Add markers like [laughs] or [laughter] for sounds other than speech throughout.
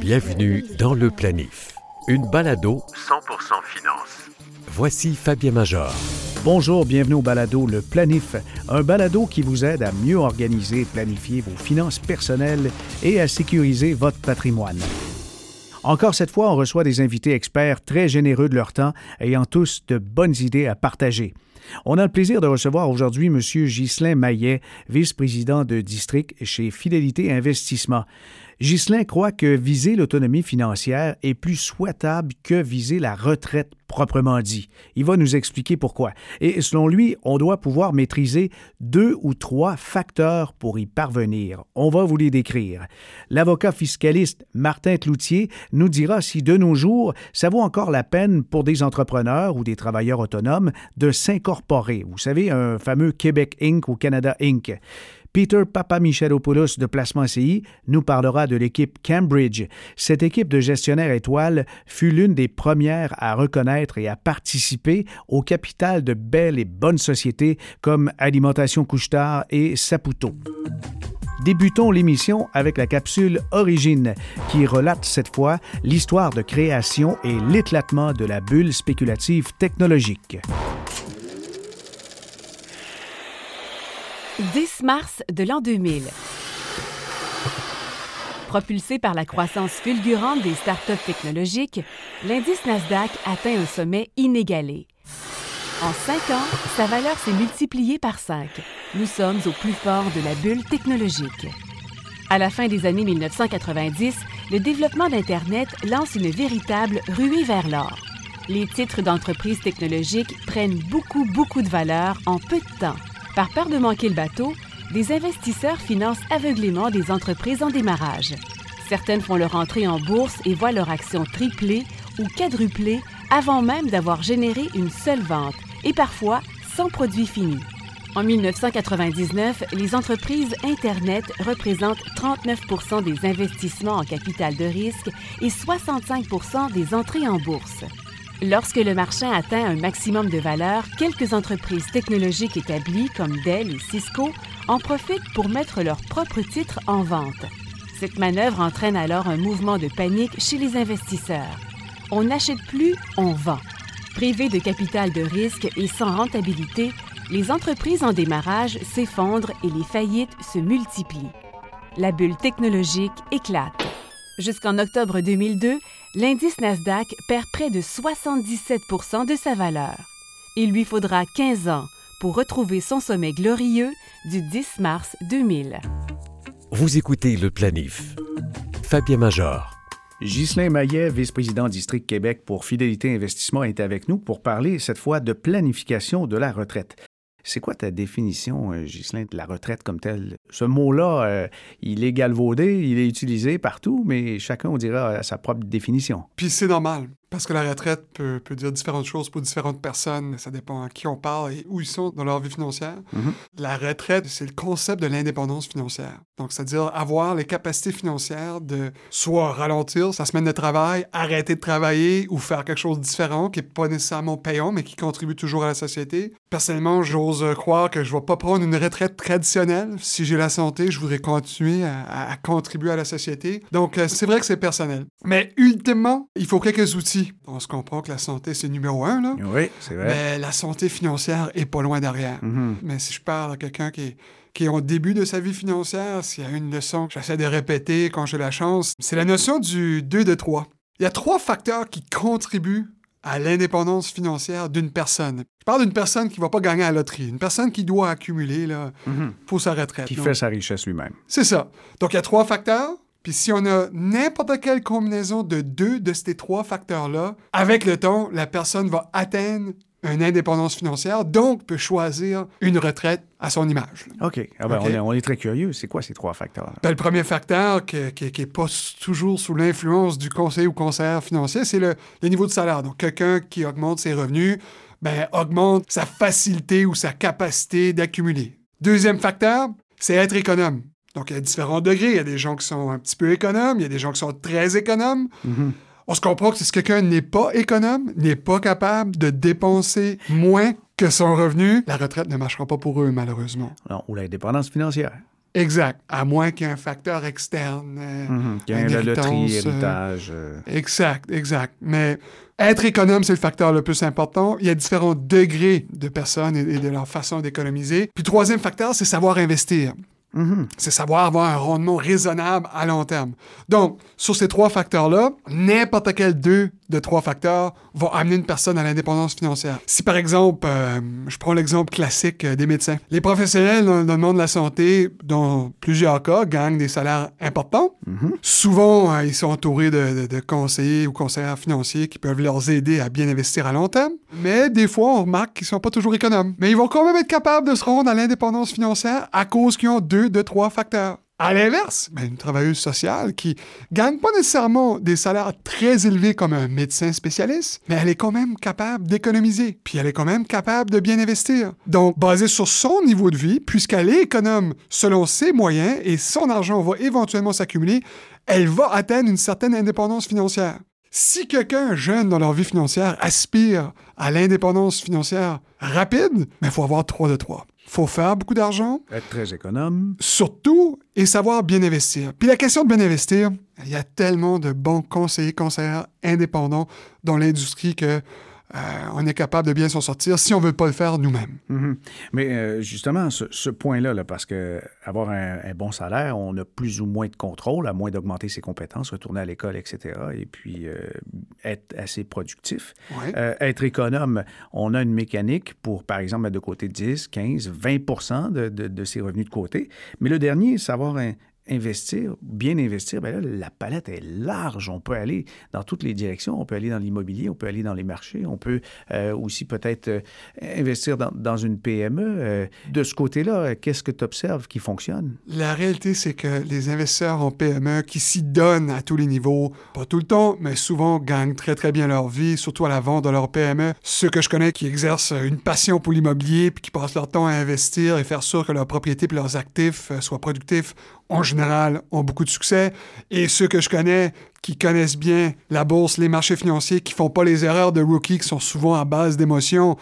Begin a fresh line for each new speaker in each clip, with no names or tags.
Bienvenue dans le planif. Une balado 100% finance. Voici Fabien Major.
Bonjour, bienvenue au balado Le Planif, un balado qui vous aide à mieux organiser et planifier vos finances personnelles et à sécuriser votre patrimoine. Encore cette fois, on reçoit des invités experts très généreux de leur temps, ayant tous de bonnes idées à partager. On a le plaisir de recevoir aujourd'hui M. Ghislain Maillet, vice-président de district chez Fidélité Investissement. Ghislain croit que viser l'autonomie financière est plus souhaitable que viser la retraite proprement dit. Il va nous expliquer pourquoi. Et selon lui, on doit pouvoir maîtriser deux ou trois facteurs pour y parvenir. On va vous les décrire. L'avocat fiscaliste Martin Cloutier nous dira si de nos jours, ça vaut encore la peine pour des entrepreneurs ou des travailleurs autonomes de s'incorporer. Vous savez, un fameux Québec Inc. ou Canada Inc. Peter Papamichelopoulos de Placement CI nous parlera de l'équipe Cambridge. Cette équipe de gestionnaires étoiles fut l'une des premières à reconnaître et à participer au capital de belles et bonnes sociétés comme Alimentation Couchetard et Saputo. Débutons l'émission avec la capsule Origine, qui relate cette fois l'histoire de création et l'éclatement de la bulle spéculative technologique.
10 mars de l'an 2000. Propulsé par la croissance fulgurante des startups technologiques, l'indice Nasdaq atteint un sommet inégalé. En cinq ans, sa valeur s'est multipliée par cinq. Nous sommes au plus fort de la bulle technologique. À la fin des années 1990, le développement d'Internet lance une véritable ruée vers l'or. Les titres d'entreprises technologiques prennent beaucoup, beaucoup de valeur en peu de temps. Par peur de manquer le bateau, des investisseurs financent aveuglément des entreprises en démarrage. Certaines font leur entrée en bourse et voient leur action tripler ou quadrupler avant même d'avoir généré une seule vente, et parfois sans produit fini. En 1999, les entreprises Internet représentent 39% des investissements en capital de risque et 65% des entrées en bourse. Lorsque le marché atteint un maximum de valeur, quelques entreprises technologiques établies comme Dell et Cisco en profitent pour mettre leurs propres titres en vente. Cette manœuvre entraîne alors un mouvement de panique chez les investisseurs. On n'achète plus, on vend. Privées de capital de risque et sans rentabilité, les entreprises en démarrage s'effondrent et les faillites se multiplient. La bulle technologique éclate. Jusqu'en octobre 2002, l'indice Nasdaq perd près de 77% de sa valeur. Il lui faudra 15 ans pour retrouver son sommet glorieux du 10 mars 2000.
Vous écoutez le planif. Fabien Major.
Ghislain Maillet, vice-président District Québec pour Fidélité Investissement, est avec nous pour parler cette fois de planification de la retraite. C'est quoi ta définition, euh, Ghislain, de la retraite comme telle? Ce mot-là, euh, il est galvaudé, il est utilisé partout, mais chacun, on dira, sa propre définition.
Puis c'est normal. Parce que la retraite peut, peut, dire différentes choses pour différentes personnes. Ça dépend à qui on parle et où ils sont dans leur vie financière.
Mhm.
La retraite, c'est le concept de l'indépendance financière. Donc, c'est-à-dire avoir les capacités financières de soit ralentir sa semaine de travail, arrêter de travailler ou faire quelque chose de différent qui n'est pas nécessairement payant, mais qui contribue toujours à la société. Personnellement, j'ose croire que je ne vais pas prendre une retraite traditionnelle. Si j'ai la santé, je voudrais continuer à, à contribuer à la société. Donc, euh, c'est vrai que c'est personnel. Mais ultimement, il faut quelques outils on se comprend que la santé, c'est numéro un, là.
Oui, c'est vrai.
Mais la santé financière est pas loin derrière.
Mhm.
Mais si je parle à quelqu'un qui est, qui est au début de sa vie financière, s'il y a une leçon que j'essaie de répéter quand j'ai la chance, c'est la notion du 2 de 3. Il y a trois facteurs qui contribuent à l'indépendance financière d'une personne. Je parle d'une personne qui ne va pas gagner à la loterie, une personne qui doit accumuler là,
Mhm.
pour sa retraite.
Qui
Donc,
fait sa richesse lui-même.
C'est ça. Donc, il y a trois facteurs. Puis si on a n'importe quelle combinaison de deux de ces trois facteurs-là, avec le temps, la personne va atteindre une indépendance financière, donc peut choisir une retraite à son image.
OK. Ah ben,
OK.
On, est, on est très curieux. C'est quoi ces trois facteurs?
Ben, le premier facteur qui n'est pas toujours sous l'influence du conseiller ou conseillère financier, c'est le, le niveau de salaire. Donc, quelqu'un qui augmente ses revenus, ben, augmente sa facilité ou sa capacité d'accumuler. Deuxième facteur, c'est être économe. Donc, il y a différents degrés. Il y a des gens qui sont un petit peu économes, il y a des gens qui sont très économes.
Mhm.
On se comprend que si quelqu'un n'est pas économe, n'est pas capable de dépenser moins que son revenu, la retraite ne marchera pas pour eux, malheureusement.
Non, ou l'indépendance financière.
Exact. À moins qu'il y ait un facteur externe.
y a
une
la loterie,
euh,
héritage. euh,
Exact, exact. Mais être économe, c'est le facteur le plus important. Il y a différents degrés de personnes et de leur façon d'économiser. Puis troisième facteur, c'est savoir investir.
Mhm.
C'est savoir avoir un rendement raisonnable à long terme. Donc, sur ces trois facteurs-là, n'importe quel deux de trois facteurs va amener une personne à l'indépendance financière. Si par exemple, euh, je prends l'exemple classique euh, des médecins. Les professionnels dans, dans le monde de la santé, dans plusieurs cas, gagnent des salaires importants. Souvent, euh, ils sont entourés de, de- de conseillers ou conseillers financiers qui peuvent leur aider à bien investir à long terme. Mais des fois, on remarque qu'ils sont pas toujours économes. Mais ils vont quand même être capables de se rendre à l'indépendance financière à cause qu'ils ont deux de trois facteurs. À l'inverse, ben, une travailleuse sociale qui gagne pas nécessairement des salaires très élevés comme un médecin spécialiste, mais elle est quand même capable d'économiser, puis elle est quand même capable de bien investir. Donc, basé sur son niveau de vie, puisqu'elle est économe selon ses moyens et son argent va éventuellement s'accumuler, elle va atteindre une certaine indépendance financière. Si quelqu'un jeune dans leur vie financière aspire à l'indépendance financière rapide, il faut avoir 3 de 3. Faut faire beaucoup d'argent,
Être très économe.
surtout, et savoir bien investir. Puis la question de bien investir, il y a tellement de bons conseillers, conseillères indépendants dans l'industrie que euh, on est capable de bien s'en sortir si on veut pas le faire nous-mêmes.
Mhm. Mais euh, justement, ce, ce point-là, là, parce que avoir un, un bon salaire, on a plus ou moins de contrôle, à moins d'augmenter ses compétences, retourner à l'école, etc., et puis euh, être assez productif.
Ouais.
Être économe, on a une mécanique pour, par exemple, mettre de côté 10, 15, 20 de, de, de ses revenus de côté. Mais le dernier, savoir un- investir, bien investir, bien là, la palette est large. On peut aller dans toutes les directions. On peut aller dans l'immobilier, on peut aller dans les marchés, on peut euh, aussi peut-être euh, investir dans, une PME. Euh, de ce côté-là, qu'est-ce que tu observes qui fonctionne?
La réalité, c'est que les investisseurs en PME qui s'y donnent à tous les niveaux, pas tout le temps, mais souvent gagnent très très bien leur vie, surtout à la vente de leur PME. Ceux que je connais qui exercent une passion pour l'immobilier puis qui passent leur temps à investir et faire sûr que leurs propriétés et leurs actifs soient productifs, en général, ont beaucoup de succès. Et ceux que je connais qui connaissent bien la bourse, les marchés financiers, qui font pas les erreurs de rookies qui sont souvent à base d'émotions,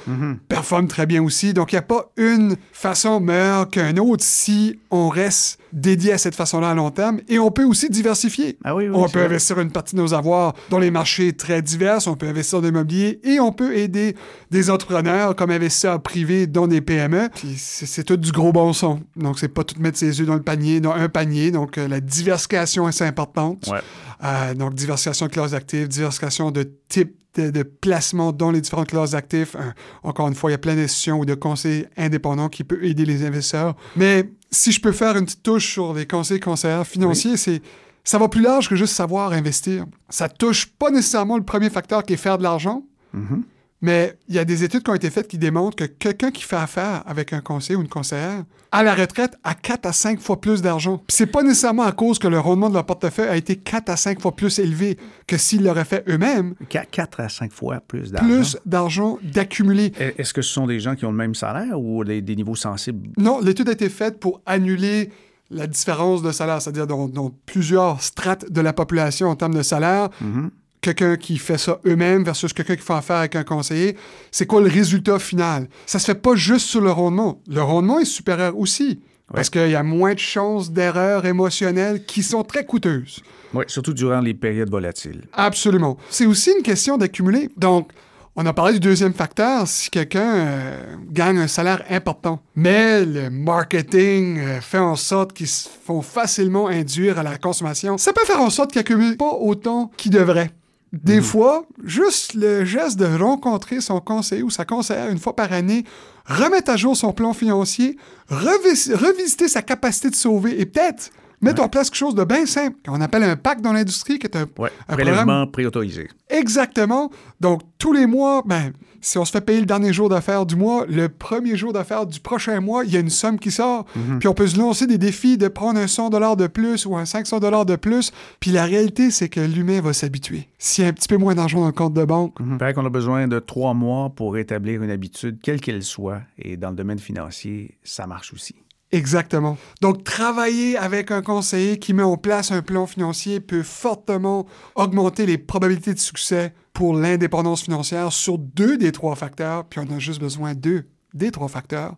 performent très bien aussi. Donc, il n'y a pas une façon meilleure qu'une autre si on reste dédié à cette façon-là à long terme. Et on peut aussi diversifier.
Ah oui, oui,
on peut
vrai.
investir une partie de nos avoirs dans les marchés très divers, on peut investir dans l'immobilier et on peut aider des entrepreneurs comme investisseurs privés dans des PME. Puis c'est c'est tout du gros bon son. Donc, c'est pas tout mettre ses œufs dans le panier, dans un panier. Donc, euh, la diversification est importante.
Ouais.
Euh, donc, diversification de classes d'actifs, diversification de type de, de placement dans les différentes classes d'actifs. Euh, encore une fois, il y a plein d'institutions ou de conseils indépendants qui peuvent aider les investisseurs. Mais si je peux faire une petite touche sur les conseils conseillers financiers, c'est ça va plus large que juste savoir investir. Ça touche pas nécessairement le premier facteur qui est faire de l'argent,
Mhm.
Mais il y a des études qui ont été faites qui démontrent que quelqu'un qui fait affaire avec un conseiller ou une conseillère, à la retraite, a 4 à 5 fois plus d'argent. C'est pas nécessairement à cause que le rendement de leur portefeuille a été 4 à 5 fois plus élevé que s'ils l'auraient fait eux-mêmes.
Qu- Quatre à cinq fois plus d'argent.
Plus d'argent d'accumuler.
E- Est-ce que ce sont des gens qui ont le même salaire ou des, des niveaux sensibles?
Non, l'étude a été faite pour annuler la différence de salaire, c'est-à-dire dans, dans plusieurs strates de la population en termes de salaire.
Mhm.
Quelqu'un qui fait ça eux-mêmes versus quelqu'un qui fait affaire avec un conseiller, c'est quoi le résultat final? Ça se fait pas juste sur le rendement. Le rendement est supérieur aussi. Parce qu'il y a moins de chances d'erreurs émotionnelles qui sont très coûteuses.
Oui, surtout durant les périodes volatiles.
Absolument. C'est aussi une question d'accumuler. Donc, on a parlé du deuxième facteur, si quelqu'un euh, gagne un salaire important, mais le marketing euh, fait en sorte qu'ils se font facilement induire à la consommation, ça peut faire en sorte qu'il accumule pas autant qu'il devrait. Des fois, juste le geste de rencontrer son conseiller ou sa conseillère une fois par année, remettre à jour son plan financier, revis- revisiter sa capacité de sauver et peut-être mettre en place quelque chose de bien simple qu'on appelle un pacte dans l'industrie, qui est un, un
prélèvement préautorisé.
Exactement. Donc, tous les mois, ben, si on se fait payer le dernier jour d'affaires du mois, le premier jour d'affaires du prochain mois, il y a une somme qui sort. Puis on peut se lancer des défis de prendre un 100 de plus ou un 500 de plus. Puis la réalité, c'est que l'humain va s'habituer. S'il y a un petit peu moins d'argent dans le compte de banque,
Il paraît qu'on a besoin de trois mois pour établir une habitude, quelle qu'elle soit. Et dans le domaine financier, ça marche aussi.
Exactement. Donc, travailler avec un conseiller qui met en place un plan financier peut fortement augmenter les probabilités de succès pour l'indépendance financière sur deux des trois facteurs, puis on a juste besoin d'eux des trois facteurs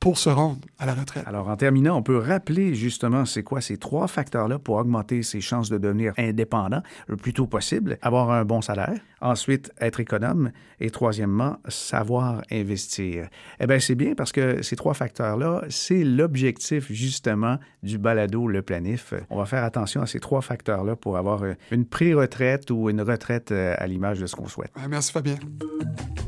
pour se rendre à la retraite.
Alors, en terminant, on peut rappeler justement c'est quoi ces trois facteurs-là pour augmenter ses chances de devenir indépendant le plus tôt possible, avoir un bon salaire, ensuite être économe et troisièmement, savoir investir. Eh bien, c'est bien parce que ces trois facteurs-là, c'est l'objectif justement du balado Le Planif. On va faire attention à ces trois facteurs-là pour avoir une pré-retraite ou une retraite euh, à l'image de ce qu'on souhaite.
Merci Fabien.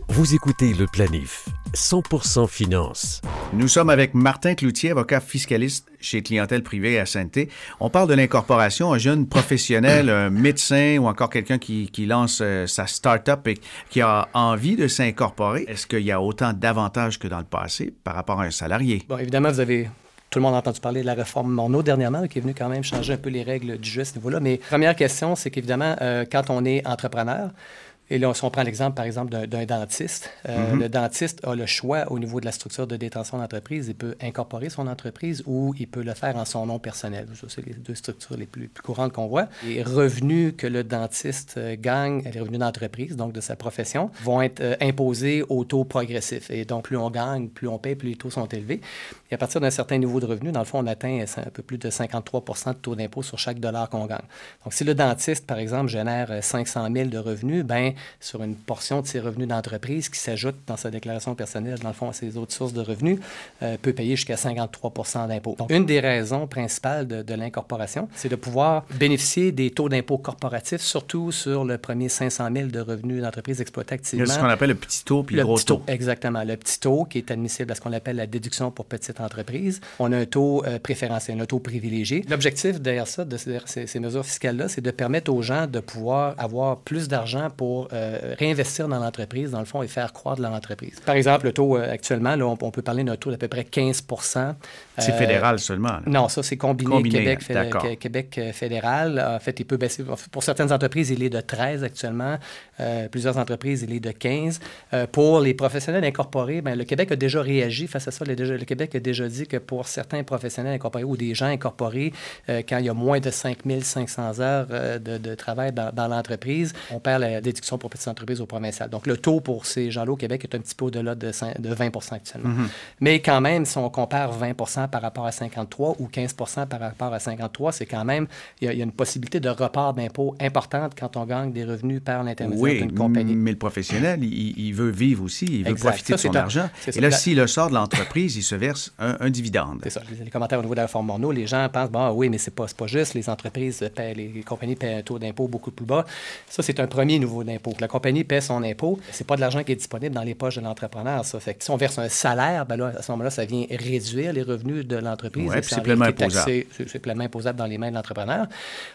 Vous écoutez Le Planif, 100% finance.
Nous sommes avec Martin Cloutier, avocat fiscaliste chez Clientèle Privée à Sainte-Thé. On parle de l'incorporation, un jeune professionnel, [clears throat] un médecin ou encore quelqu'un qui, qui, lance euh, sa start-up et qui a envie de s'incorporer. Est-ce qu'il y a autant d'avantages que dans le passé par rapport à un salarié?
Bon, évidemment, vous avez tout le monde a entendu parler de la réforme Morneau dernièrement, qui est venue quand même changer un peu les règles du jeu à ce niveau-là. Mais première question, c'est qu'évidemment, euh, quand on est entrepreneur, et là, si on prend l'exemple, par exemple, d'un dentiste, euh, mm-hmm. le dentiste a le choix au niveau de la structure de détention d'entreprise. Il peut incorporer son entreprise ou il peut le faire en son nom personnel. Ça, c'est les deux structures les plus, courantes qu'on voit. Les revenus que le dentiste euh, gagne, les revenus d'entreprise, donc de sa profession, vont être euh, imposés au taux progressif. Et donc, plus on gagne, plus on paye, plus les taux sont élevés. Et à partir d'un certain niveau de revenu, dans le fond, on atteint un peu plus de 53 de taux d'impôt sur chaque dollar qu'on gagne. Donc, si le dentiste, par exemple, génère 500 000 de revenus, ben sur une portion de ses revenus d'entreprise qui s'ajoute dans sa déclaration personnelle, dans le fond, à ses autres sources de revenus, euh, peut payer jusqu'à 53 d'impôt. Donc, une des raisons principales de, l'incorporation, c'est de pouvoir bénéficier des taux d'impôt corporatifs, surtout sur le premier 500 000 de revenus d'entreprise exploités activement.
Il y a ce qu'on appelle le petit taux puis le gros taux.
Exactement. Le petit taux qui est admissible à ce qu'on appelle la déduction pour petite entreprise. On a un taux euh, préférentiel, un taux privilégié. L'objectif derrière ça, de ces, ces mesures fiscales-là, c'est de permettre aux gens de pouvoir avoir plus d'argent pour euh, réinvestir dans l'entreprise, dans le fond, et faire croître l'entreprise. Par exemple, le taux euh, actuellement, là, on, peut parler d'un taux d'à peu près 15
C'est fédéral seulement.
Non, ça, c'est combiné, Québec, Québec fédéral. En fait, il peut baisser. Pour certaines entreprises, il est de 13 actuellement. plusieurs entreprises, il est de 15. pour les professionnels incorporés, bien, le Québec a déjà réagi face à ça. Le, le Québec a déjà dit que pour certains professionnels incorporés ou des gens incorporés, euh, quand il y a moins de 5500 heures euh, de, travail dans, l'entreprise, on perd la déduction pour petites entreprises au provincial. Donc, le taux pour ces gens-là au Québec est un petit peu au-delà de, 20% actuellement. Mm-hmm. Mais quand même, si on compare 20% par rapport à 53 ou 15% par rapport à 53, c'est quand même, il y, a, une possibilité de report d'impôt importante quand on gagne des revenus par l'intermédiaire d'une compagnie.
mais le professionnel, il, veut vivre aussi, il veut profiter de son argent. Et là, s'il le sort de l'entreprise, il se verse un, un dividende.
C'est ça. Les commentaires au niveau de la réforme Morneau, les gens pensent, bon, oui, mais c'est pas, pas juste, les entreprises paient, les compagnies paient un taux d'impôt beaucoup plus bas. Ça, c'est un premier niveau d'impôt. La compagnie paie son impôt. C'est pas de l'argent qui est disponible dans les poches de l'entrepreneur, ça. Fait que si on verse un salaire, ben là, à ce moment-là, ça vient réduire les revenus de l'entreprise.
Oui, c'est pleinement imposable.
C'est pleinement imposable dans les mains de l'entrepreneur.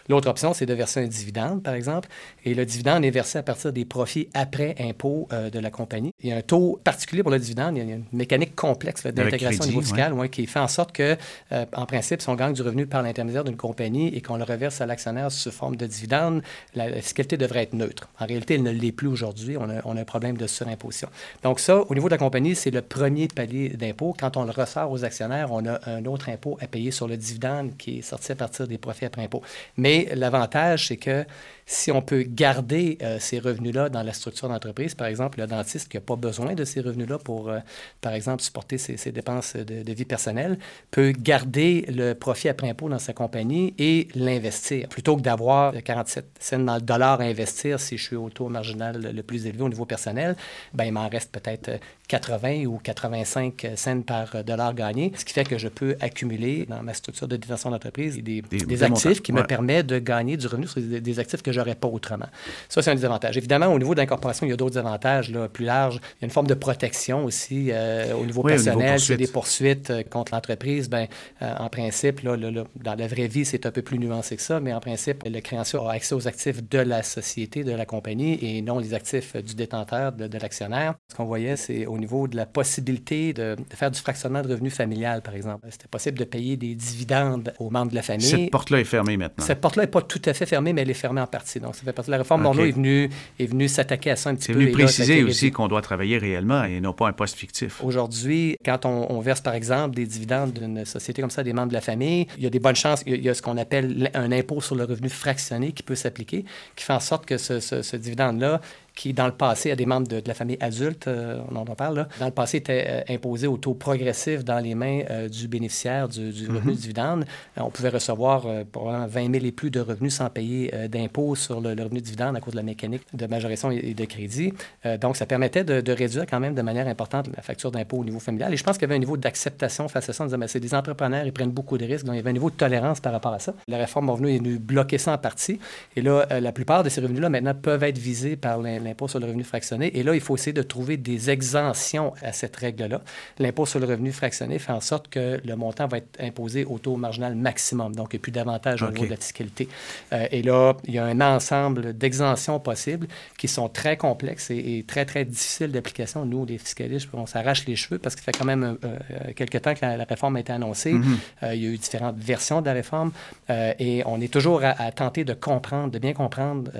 L'autre option, c'est de verser un dividende, par exemple. Et le dividende est versé à partir des profits après impôt euh, de la compagnie. Il y a un taux particulier pour le dividende. Il y a une mécanique complexe d'intégration au niveau fiscal qui fait en sorte que, euh, en principe, si on gagne du revenu par l'intermédiaire d'une compagnie et qu'on le reverse à l'actionnaire sous forme de dividende, la fiscalité devrait être neutre. En réalité, elle ne l'est plus aujourd'hui. On a, un problème de surimposition. Donc ça, au niveau de la compagnie, c'est le premier palier d'impôt. Quand on le ressort aux actionnaires, on a un autre impôt à payer sur le dividende qui est sorti à partir des profits après impôt. Mais l'avantage, c'est que si on peut garder euh, ces revenus-là dans la structure d'entreprise, par exemple, le dentiste qui n'a pas besoin de ces revenus-là pour, euh, par exemple, supporter ses, dépenses de, vie personnelle, peut garder le profit après impôt dans sa compagnie et l'investir. Plutôt que d'avoir 47 cents dans le dollar à investir si je suis au taux marginal le plus élevé au niveau personnel, ben, il m'en reste peut-être 80 ou 85 cents par dollar gagné, ce qui fait que je peux accumuler dans ma structure de détention d'entreprise des, des, actifs qui me permettent de gagner du revenu sur des, actifs que j'aurais pas autrement. Ça, c'est un des avantages. Évidemment, au niveau d'incorporation, il y a d'autres avantages là, plus larges. Il y a une forme de protection aussi euh, au niveau personnel. S'il y a des poursuites euh, contre l'entreprise, ben, euh, en principe, là, dans la vraie vie, c'est un peu plus nuancé que ça, mais en principe, le créancier a accès aux actifs de la société, de la compagnie, et non les actifs du détenteur, de, de l'actionnaire. Ce qu'on voyait, c'est au niveau de la possibilité de, faire du fractionnement de revenus familial, par exemple. C'était possible de payer des dividendes aux membres de la famille.
Cette porte-là est fermée maintenant.
Cette porte-là n'est pas tout à fait fermée, mais elle est fermée en partie. Donc, ça fait partie de la réforme. Morneau est venu, est venu s'attaquer à ça un petit peu.
C'est venu préciser aussi qu'on doit travailler réellement et non pas un poste fictif.
Aujourd'hui, quand on, verse, par exemple, des dividendes d'une société comme ça, des membres de la famille, il y a des bonnes chances. Il y a, ce qu'on appelle un impôt sur le revenu fractionné qui peut s'appliquer, qui fait en sorte que ce, ce dividende-là qui, dans le passé, à des membres de, la famille adulte, euh, on en parle, là, dans le passé, était euh, imposé au taux progressif dans les mains euh, du bénéficiaire du, du revenu mm-hmm. dividende. on pouvait recevoir probablement 20 000 et plus de revenus sans payer d'impôts sur le, revenu dividende à cause de la mécanique de majoration et, de crédit. donc, ça permettait de, réduire quand même de manière importante la facture d'impôt au niveau familial. Et je pense qu'il y avait un niveau d'acceptation face à ça. On disait, c'est des entrepreneurs, ils prennent beaucoup de risques. Donc, il y avait un niveau de tolérance par rapport à ça. La réforme revenu est venue bloquer ça en partie. Et là, la plupart de ces revenus-là, maintenant, peuvent être visés par l'impôt sur le revenu fractionné. Et là, il faut essayer de trouver des exemptions à cette règle-là. L'impôt sur le revenu fractionné fait en sorte que le montant va être imposé au taux marginal maximum, donc il n'y a plus d'avantage au niveau de la fiscalité. Euh, et là, il y a un ensemble d'exemptions possibles qui sont très complexes et, très, très difficiles d'application. Nous, les fiscalistes, on s'arrache les cheveux parce ça fait quand même euh, euh, quelques temps que la, réforme a été annoncée. Mm-hmm. il y a eu différentes versions de la réforme et on est toujours à, à, tenter de comprendre, de bien comprendre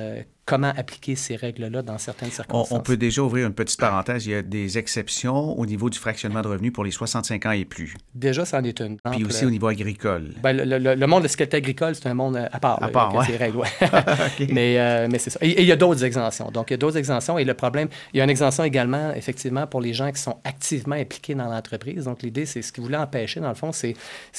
comment appliquer ces règles-là dans certaines circonstances.
On, peut déjà ouvrir une petite parenthèse. Il y a des exceptions au niveau du fractionnement de revenus pour les 65 ans et plus.
Déjà, ça en est une.
Puis aussi au niveau agricole.
Ben, le, monde de la agricole, c'est un monde à part.
À part,
règles, [laughs] Mais, euh, mais c'est ça. Et, il y a d'autres exemptions. Donc, il y a d'autres exemptions. Et le problème, il y a une exemption également, effectivement, pour les gens qui sont activement impliqués dans l'entreprise. Donc, l'idée, c'est ce qu'ils voulaient empêcher, dans le fond, c'est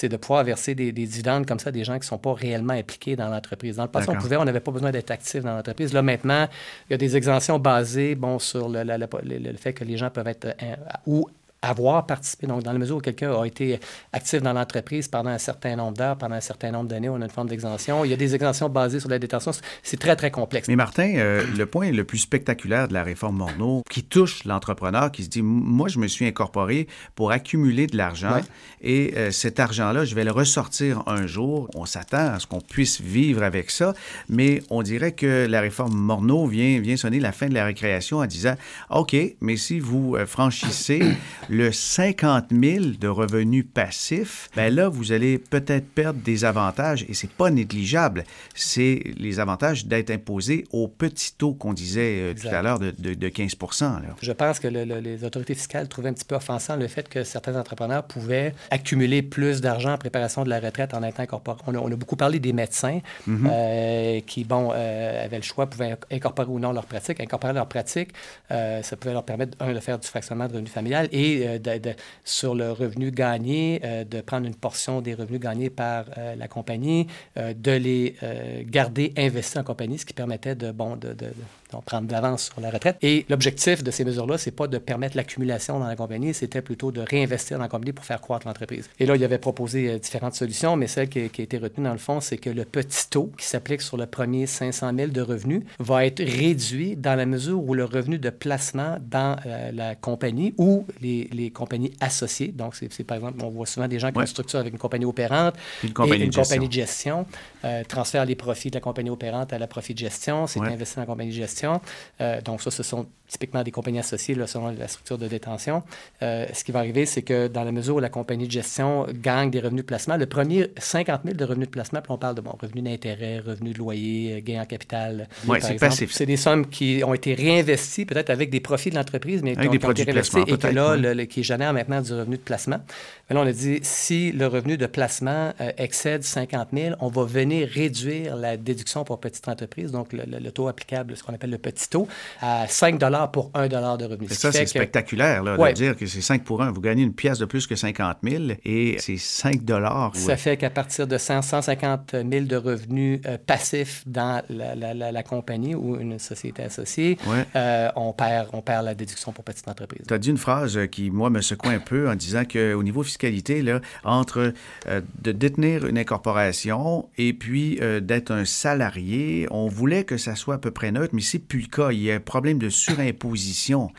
de pouvoir verser des, dividendes comme ça à des gens qui ne sont pas réellement impliqués dans l'entreprise. Dans le passé, on pouvait, on n'avait pas besoin d'être actif dans l'entreprise là, maintenant, il y a des exemptions basées bon, sur le, le, fait que les gens peuvent être euh, ou avoir participé. Donc, dans la mesure où quelqu'un a été actif dans l'entreprise pendant un certain nombre d'heures, pendant un certain nombre d'années, on a une forme d'exemption. Il y a des exemptions basées sur la détention. C'est très, très complexe.
Mais Martin, euh, le point le plus spectaculaire de la réforme Morneau, qui touche l'entrepreneur, qui se dit, moi, je me suis incorporé pour accumuler de l'argent et euh, cet argent-là, je vais le ressortir un jour. On s'attend à ce qu'on puisse vivre avec ça, mais on dirait que la réforme Morneau vient, vient sonner la fin de la récréation en disant, OK, mais si vous euh, franchissez [clears throat] le 50 000 de revenus passifs, ben là, vous allez peut-être perdre des avantages et c'est pas négligeable. C'est les avantages d'être imposé au petit taux qu'on disait euh, tout à l'heure de, de, 15
Je pense que les autorités fiscales trouvaient un petit peu offensant le fait que certains entrepreneurs pouvaient accumuler plus d'argent en préparation de la retraite en étant incorporés. On a, beaucoup parlé des médecins mm-hmm. euh, qui, bon, euh, avaient le choix, pouvaient incorporer ou non leur pratique. Incorporer leur pratique, ça pouvait leur permettre, un, de faire du fractionnement de revenus familial et euh, sur le revenu gagné, euh, de prendre une portion des revenus gagnés par euh, la compagnie, de les garder investis en compagnie, ce qui permettait de, bon, de, prendre de l'avance sur la retraite. Et l'objectif de ces mesures-là, c'est pas de permettre l'accumulation dans la compagnie, c'était plutôt de réinvestir dans la compagnie pour faire croître l'entreprise. Et là, il y avait proposé différentes solutions, mais celle qui, a été retenue dans le fond, c'est que le petit taux qui s'applique sur le premier 500 000 de revenus va être réduit dans la mesure où le revenu de placement dans la compagnie ou les, les compagnies associées. Donc, c'est par exemple, on voit souvent des gens qui ont une structure avec une compagnie opérante
une compagnie
et une
de
compagnie de gestion, euh, transfèrent les profits de la compagnie opérante à la profit de gestion, c'est investi dans la compagnie de gestion. Euh, donc, ça, ce sont typiquement des compagnies associées là, selon la structure de détention. Euh, ce qui va arriver, c'est que dans la mesure où la compagnie de gestion gagne des revenus de placement, le premier 50 000 de revenus de placement, puis on parle de bon, revenus d'intérêt, revenus de loyer, gains en capital.
Oui, c'est passif.
C'est des sommes qui ont été réinvesties peut-être avec des profits de l'entreprise, mais qui ont, été réinvestis et que là, le, qui génèrent maintenant du revenu de placement. là, on a dit, si le revenu de placement euh, excède 50 000, on va venir réduire la déduction pour petite entreprise, donc le, taux applicable, ce qu'on appelle le petit taux, à 5 pour 1 de revenu.
ça, c'est spectaculaire, là, de dire que c'est 5 pour 1. Vous gagnez une pièce de plus que 50 000 et c'est 5
Ça fait qu'à partir de 150 000 de revenus euh, passifs dans la, compagnie ou une société associée, euh, on, perd, on perd la déduction pour petite entreprise.
Tu as dit une phrase qui, moi, me secoue un peu en disant qu'au niveau fiscalité, là, entre euh, de détenir une incorporation et puis d'être un salarié, on voulait que ça soit à peu près neutre, mais c'est plus le cas. Il y a un problème de surimposition.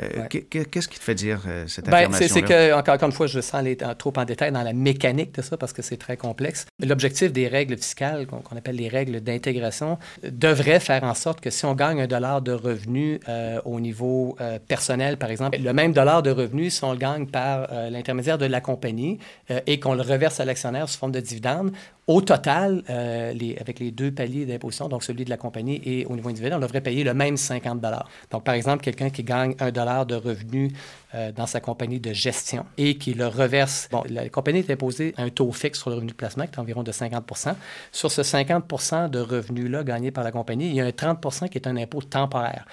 Euh, qu'est-ce qui te fait dire euh, cette ben, affirmation
C'est que, encore, une fois, je sens aller trop en détail dans la mécanique de ça parce que c'est très complexe. L'objectif des règles fiscales, qu'on appelle les règles d'intégration, devrait faire en sorte que si on gagne un dollar de revenu euh, au niveau personnel, par exemple, le même dollar de revenu, si on le gagne par l'intermédiaire de la compagnie et qu'on le reverse à l'actionnaire sous forme de dividende, au total, euh, les, avec les deux paliers d'imposition, donc celui de la compagnie et au niveau individuel, on devrait payer le même 50 Donc, par exemple, quelqu'un qui gagne un dollar de revenu dans sa compagnie de gestion et qui le reverse. Bon, la compagnie est imposée un taux fixe sur le revenu de placement qui est environ de 50% Sur ce 50 de revenus-là gagnés par la compagnie, il y a un 30% qui est un impôt temporaire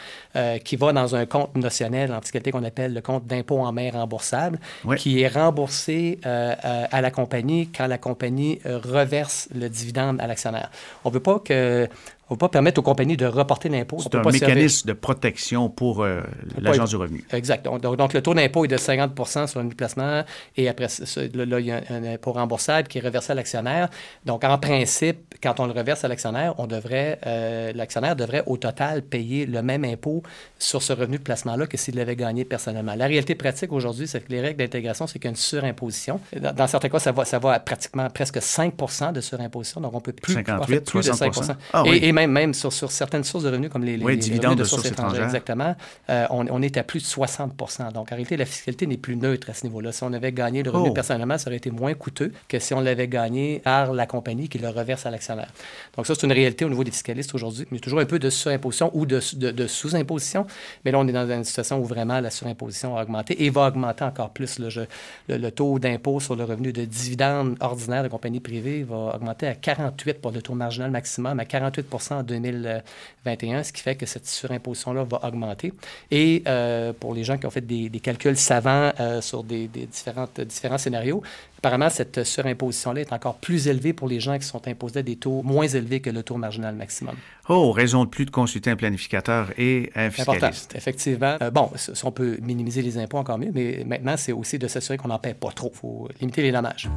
qui va dans un compte notionnel en fiscalité qu'on appelle le compte d'impôt en main remboursable, qui est remboursé à la compagnie quand la compagnie reverse le dividende à l'actionnaire. On ne veut pas que on ne va pas permettre aux compagnies de reporter l'impôt.
C'est un mécanisme de protection pour euh, l'Agence du revenu.
Exact. Donc, le taux d'impôt est de 50% sur le placement et après ça, là, il y a un, impôt remboursable qui est reversé à l'actionnaire. Donc, en principe, quand on le reverse à l'actionnaire, on devrait, euh, l'actionnaire devrait au total payer le même impôt sur ce revenu de placement-là que s'il l'avait gagné personnellement. La réalité pratique aujourd'hui, c'est que les règles d'intégration, c'est qu'il y a une surimposition. Dans, certains cas, ça va, ça va à pratiquement presque 5% de surimposition. Donc, on peut plus,
58,
plus de 5
ah,
oui même, sur, certaines sources de revenus, comme les,
dividendes
de, sources, étrangères, exactement, euh, on, est à plus de 60 Donc, en réalité, la fiscalité n'est plus neutre à ce niveau-là. Si on avait gagné le revenu oh. personnellement, ça aurait été moins coûteux que si on l'avait gagné par la compagnie qui le reverse à l'actionnaire. Donc, ça, c'est une réalité au niveau des fiscalistes aujourd'hui. Il y a toujours un peu de surimposition ou de, sous-imposition, mais là, on est dans une situation où vraiment la surimposition a augmenté et va augmenter encore plus. Le, le, taux d'impôt sur le revenu de dividendes ordinaire de compagnies privées va augmenter à 48% pour le taux marginal maximum, à 48 en 2021, ce qui fait que cette surimposition-là va augmenter. Et euh, pour les gens qui ont fait des, calculs savants euh, sur des, différentes, différents scénarios, apparemment, cette surimposition-là est encore plus élevée pour les gens qui sont imposés à des taux moins élevés que le taux marginal maximum.
Oh, raison de plus de consulter un planificateur et un fiscaliste.
effectivement. Euh, bon, si on peut minimiser les impôts, encore mieux, mais maintenant, c'est aussi de s'assurer qu'on n'en paie pas trop. Il faut limiter les dommages.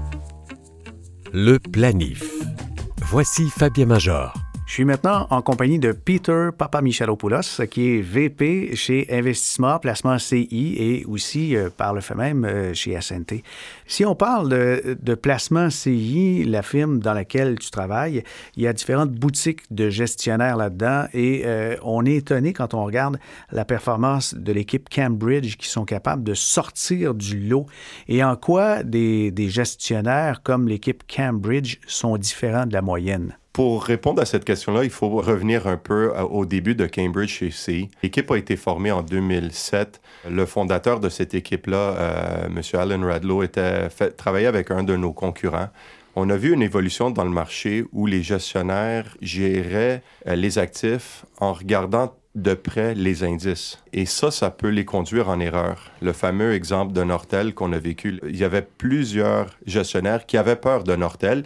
Le planif. Voici Fabien Major.
Je suis maintenant en compagnie de Peter Papamichalopoulos, qui est VP chez Investissement Placement CI et aussi, euh, par le fait même, euh, chez SNT. Si on parle de, placement CI, la firme dans laquelle tu travailles, il y a différentes boutiques de gestionnaires là-dedans et euh, on est étonné quand on regarde la performance de l'équipe Cambridge qui sont capables de sortir du lot et en quoi des gestionnaires comme l'équipe Cambridge sont différents de la moyenne?
Pour répondre à cette question-là, il faut revenir un peu au début de Cambridge CI. L'équipe a été formée en 2007. Le fondateur de cette équipe-là, euh, M. Alan Radlow, était fait, travaillait avec un de nos concurrents. On a vu une évolution dans le marché où les gestionnaires géraient euh, les actifs en regardant de près les indices. Et ça, ça peut les conduire en erreur. Le fameux exemple de Nortel qu'on a vécu, il y avait plusieurs gestionnaires qui avaient peur de Nortel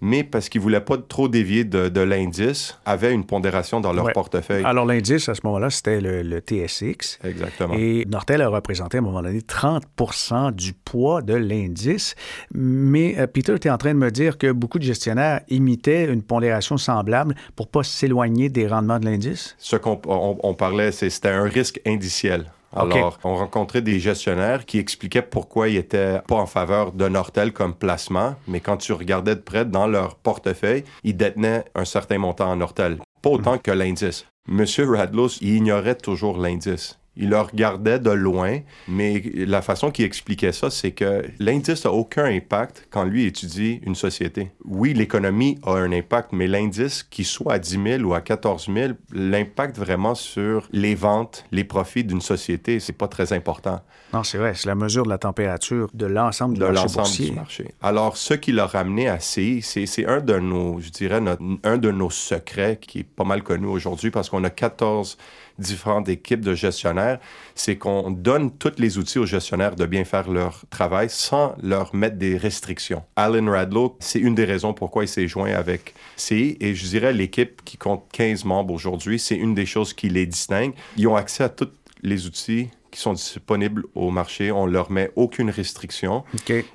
mais parce qu'ils ne voulaient pas trop dévier de, l'indice, avaient une pondération dans leur portefeuille.
Alors, l'indice, à ce moment-là, c'était le, TSX.
Exactement.
Et Nortel a représenté à un moment donné 30% du poids de l'indice. Mais, euh, Peter, tu es en train de me dire que beaucoup de gestionnaires imitaient une pondération semblable pour ne pas s'éloigner des rendements de l'indice?
Ce qu'on on parlait, c'était un risque indiciel. Alors, on rencontrait des gestionnaires qui expliquaient pourquoi ils n'étaient pas en faveur de Nortel comme placement, mais quand tu regardais de près dans leur portefeuille, ils détenaient un certain montant en Nortel, pas autant mhm. que l'indice. Monsieur Radlow, il ignorait toujours l'indice. Il le regardait de loin, mais la façon qu'il expliquait ça, c'est que l'indice n'a aucun impact quand lui étudie une société. Oui, l'économie a un impact, mais l'indice, qu'il soit à 10 000 ou à 14 000, l'impact vraiment sur les ventes, les profits d'une société, c'est pas très important.
Non, c'est vrai, c'est la mesure de la température de l'ensemble
de marché du marché. Alors, ce qui l'a ramené à CI, c'est un de nos, je dirais, un de nos secrets qui est pas mal connu aujourd'hui parce qu'on a 14 différentes équipes de gestionnaires, c'est qu'on donne tous les outils aux gestionnaires de bien faire leur travail sans leur mettre des restrictions. Alan Radlow, c'est une des raisons pourquoi il s'est joint avec CI et je dirais l'équipe qui compte 15 membres aujourd'hui, c'est une des choses qui les distingue. Ils ont accès à tous les outils qui sont disponibles au marché. On leur met aucune restriction.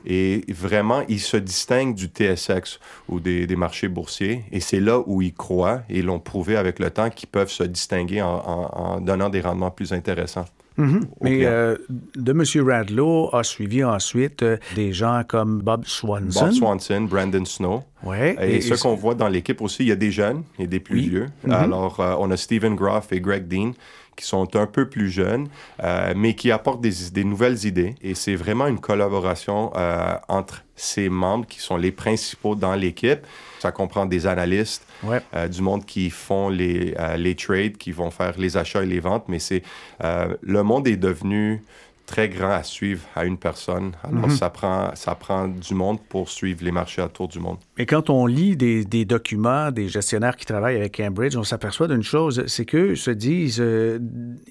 Et vraiment, ils se distinguent du TSX ou des, marchés boursiers. Et c'est là où ils croient et l'ont prouvé avec le temps qu'ils peuvent se distinguer en, donnant des rendements plus intéressants.
Mm-hmm. Mais euh, de M. Radlow a suivi ensuite euh, des gens comme Bob Swanson.
Bob Swanson, Brandon Snow.
Ouais,
et, ce qu'on voit dans l'équipe aussi, il y a des jeunes et des plus vieux. Mm-hmm. Alors, euh, on a Stephen Groff et Greg Dean qui sont un peu plus jeunes, euh, mais qui apportent des, des, nouvelles idées. Et c'est vraiment une collaboration euh, entre ces membres qui sont les principaux dans l'équipe. Ça comprend des analystes, euh, du monde qui font les, les trades, qui vont faire les achats et les ventes, mais c'est le monde est devenu très grand à suivre à une personne. Alors, ça, prend, ça prend du monde pour suivre les marchés autour du monde.
Mais quand on lit des, des documents des gestionnaires qui travaillent avec Cambridge, on s'aperçoit d'une chose, c'est qu'eux se disent, euh,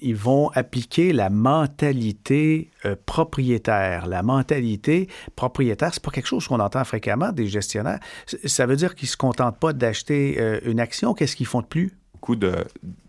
ils vont appliquer la mentalité euh, propriétaire. La mentalité propriétaire, c'est pas quelque chose qu'on entend fréquemment des gestionnaires. Ça veut dire qu'ils se contentent pas d'acheter euh, une action. Qu'est-ce qu'ils font de plus?
Beaucoup de,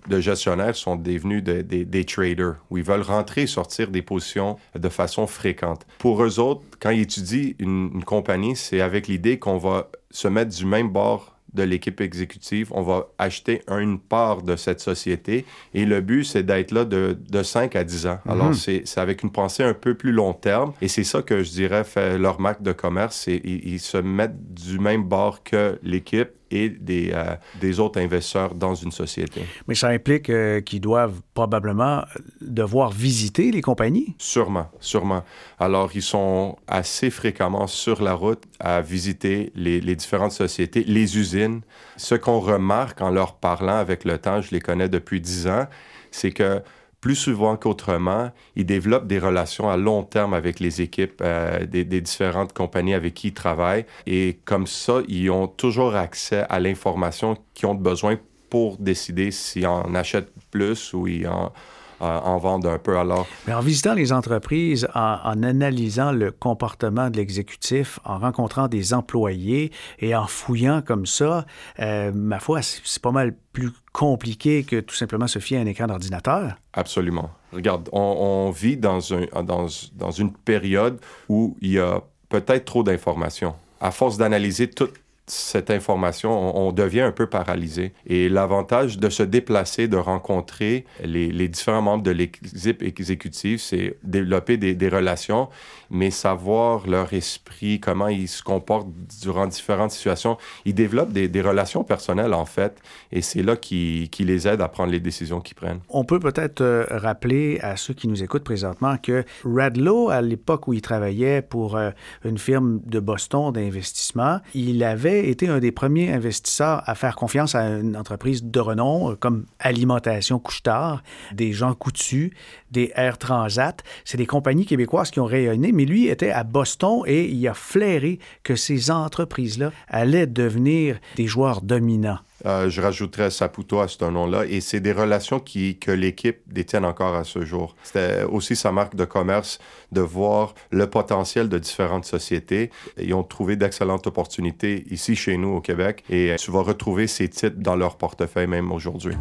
de gestionnaires sont devenus de- des- des traders, où ils veulent rentrer et sortir des positions de façon fréquente. Pour eux autres, quand ils étudient une, une compagnie, c'est avec l'idée qu'on va se mettre du même bord de l'équipe exécutive, on va acheter une part de cette société et le but, c'est d'être là de, de 5 à 10 ans. Alors, c'est c'est avec une pensée un peu plus long terme et c'est ça que je dirais fait leur marque de commerce, c'est ils, ils se mettent du même bord que l'équipe et des, euh, des autres investisseurs dans une société.
Mais ça implique euh, qu'ils doivent probablement devoir visiter les compagnies?
Sûrement, sûrement. Alors, ils sont assez fréquemment sur la route à visiter les, les différentes sociétés, les usines. Ce qu'on remarque en leur parlant avec le temps, je les connais depuis dix ans, c'est que plus souvent qu'autrement, ils développent des relations à long terme avec les équipes euh, des, des différentes compagnies avec qui ils travaillent. Et comme ça, ils ont toujours accès à l'information qu'ils ont besoin pour décider s'ils en achètent plus ou ils en, en vendent un peu. Alors,
Mais en visitant les entreprises, en, en analysant le comportement de l'exécutif, en rencontrant des employés et en fouillant comme ça, euh, ma foi, c'est pas mal plus compliqué que tout simplement se fier à un écran d'ordinateur.
Absolument. Regarde, on, on vit dans, un, dans, dans une période où il y a peut-être trop d'informations. À force d'analyser toute cette information, on, devient un peu paralysé. Et l'avantage de se déplacer, de rencontrer les, différents membres de l'équipe exécutive, c'est développer des relations, mais savoir leur esprit, comment ils se comportent durant différentes situations. Ils développent des, relations personnelles, en fait, et c'est là qui, les aide à prendre les décisions qu'ils prennent.
On peut peut-être euh, rappeler à ceux qui nous écoutent présentement que Radlow, à l'époque où il travaillait pour euh, une firme de Boston d'investissement, il avait été un des premiers investisseurs à faire confiance à une entreprise de renom euh, comme Alimentation Couche-Tard, des gens coutus, des Air Transat. C'est des compagnies québécoises qui ont rayonné, mais lui était à Boston et il a flairé que ces entreprises-là allaient devenir des joueurs dominants.
Euh, je rajouterais Saputo à ce nom-là. Et c'est des relations qui, que l'équipe détient encore à ce jour. C'était aussi sa marque de commerce de voir le potentiel de différentes sociétés. Ils ont trouvé d'excellentes opportunités ici chez nous au Québec. Et tu vas retrouver ces titres dans leur portefeuille même aujourd'hui.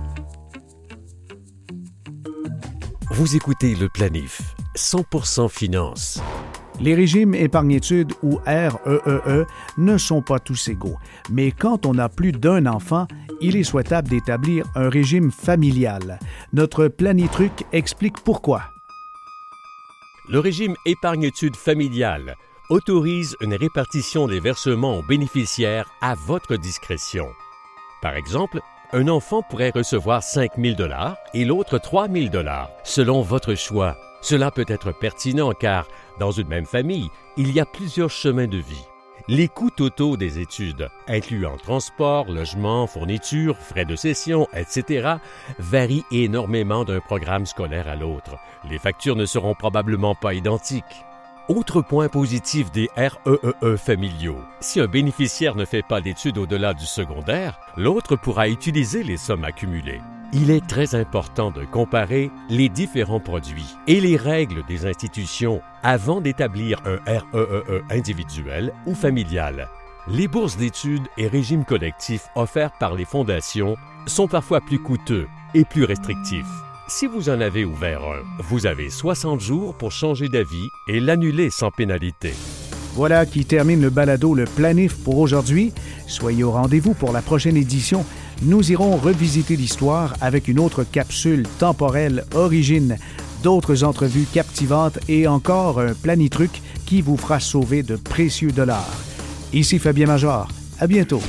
Vous écoutez Le Planif, 100% finance.
Les régimes épargne-études ou REEE ne sont pas tous égaux, mais quand on a plus d'un enfant, il est souhaitable d'établir un régime familial. Notre Planitruc explique pourquoi.
Le régime épargne-études familial autorise une répartition des versements aux bénéficiaires à votre discrétion. Par exemple, un enfant pourrait recevoir 5 000 et l'autre 3 000 selon votre choix. Cela peut être pertinent car, dans une même famille, il y a plusieurs chemins de vie. Les coûts totaux des études, incluant transport, logement, fourniture, frais de session, etc., varient énormément d'un programme scolaire à l'autre. Les factures ne seront probablement pas identiques. Autre point positif des REEE familiaux. Si un bénéficiaire ne fait pas d'études au-delà du secondaire, l'autre pourra utiliser les sommes accumulées. Il est très important de comparer les différents produits et les règles des institutions avant d'établir un REEE individuel ou familial. Les bourses d'études et régimes collectifs offerts par les fondations sont parfois plus coûteux et plus restrictifs. Si vous en avez ouvert un, vous avez 60 jours pour changer d'avis et l'annuler sans pénalité.
Voilà qui termine le balado Le Planif pour aujourd'hui. Soyez au rendez-vous pour la prochaine édition. Nous irons revisiter l'histoire avec une autre capsule temporelle origine, d'autres entrevues captivantes et encore un planitruc qui vous fera sauver de précieux dollars. Ici Fabien Major. À bientôt.